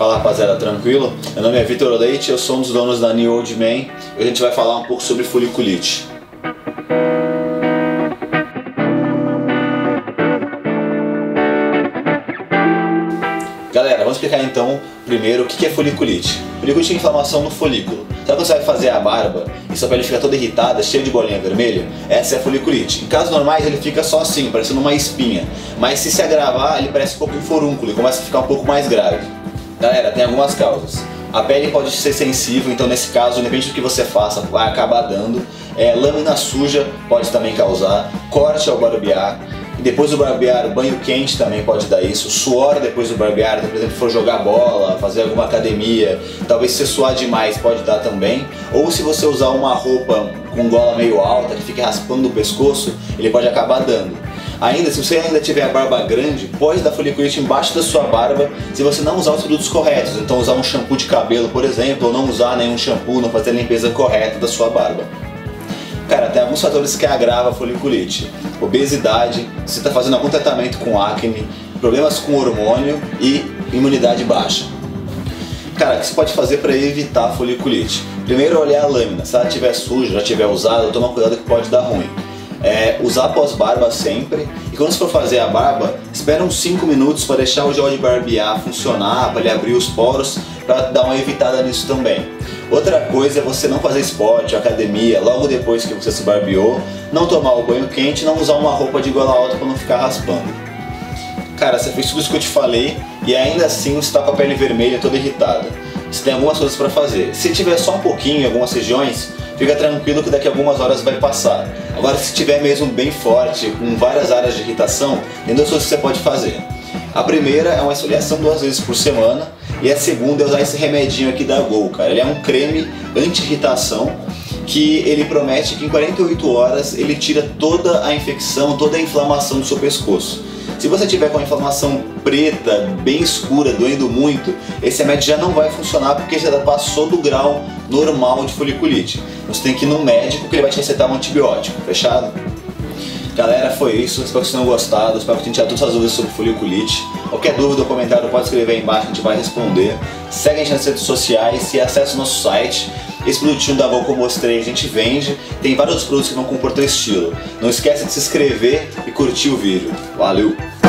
Fala rapaziada, tranquilo? Meu nome é Vitor Leite, eu sou um dos donos da New Old Man e a gente vai falar um pouco sobre foliculite. Galera, vamos explicar então primeiro o que é foliculite. Foliculite é inflamação no folículo. Sabe quando você vai fazer a barba e sua pele fica toda irritada, cheia de bolinha vermelha? Essa é a foliculite. Em casos normais ele fica só assim, parecendo uma espinha. Mas se se agravar, ele parece um pouco um forúnculo e começa a ficar um pouco mais grave. Galera, tem algumas causas. A pele pode ser sensível, então nesse caso, independente do que você faça, vai acabar dando. É, lâmina suja pode também causar. Corte ao barbear depois do barbear, banho quente também pode dar isso. Suor depois do barbear, por exemplo, for jogar bola, fazer alguma academia, talvez se suar demais pode dar também. Ou se você usar uma roupa com gola meio alta que fique raspando o pescoço, ele pode acabar dando. Ainda, se você ainda tiver a barba grande, pode dar foliculite embaixo da sua barba se você não usar os produtos corretos. Então usar um shampoo de cabelo, por exemplo, ou não usar nenhum shampoo, não fazer a limpeza correta da sua barba. Cara, tem alguns fatores que agravam a foliculite. Obesidade, você está fazendo algum tratamento com acne, problemas com hormônio e imunidade baixa. Cara, o que você pode fazer para evitar a foliculite? Primeiro olhar a lâmina, se ela estiver suja, já estiver usada, toma cuidado que pode dar ruim. É, usar pós-barba sempre. E quando você for fazer a barba, espera uns 5 minutos para deixar o gel de barbear funcionar, para ele abrir os poros, para dar uma evitada nisso também. Outra coisa é você não fazer esporte, academia, logo depois que você se barbeou, não tomar o banho quente, não usar uma roupa de gola alta para não ficar raspando. Cara, você fez tudo isso que eu te falei e ainda assim está com a pele vermelha toda irritada. Você tem algumas coisas para fazer. Se tiver só um pouquinho em algumas regiões, fica tranquilo que daqui a algumas horas vai passar. Agora, se tiver mesmo bem forte, com várias áreas de irritação, tem duas coisas que você pode fazer. A primeira é uma esfoliação duas vezes por semana e a segunda é usar esse remedinho aqui da Gol, cara. Ele é um creme anti-irritação que ele promete que em 48 horas ele tira toda a infecção, toda a inflamação do seu pescoço. Se você tiver com a inflamação preta, bem escura, doendo muito, esse remédio já não vai funcionar porque já passou do grau normal de foliculite. Você tem que ir no médico que ele vai te recetar um antibiótico, fechado? Galera, foi isso. Espero que vocês tenham gostado. Espero que tenham tirado todas as dúvidas sobre foliculite. Qualquer dúvida ou comentário pode escrever aí embaixo a gente vai responder. Segue a gente nas redes sociais e acesse o nosso site. Esse produtinho da Avon que eu mostrei a gente vende. Tem vários outros produtos que vão compor teu estilo. Não esquece de se inscrever e curtir o vídeo. Valeu!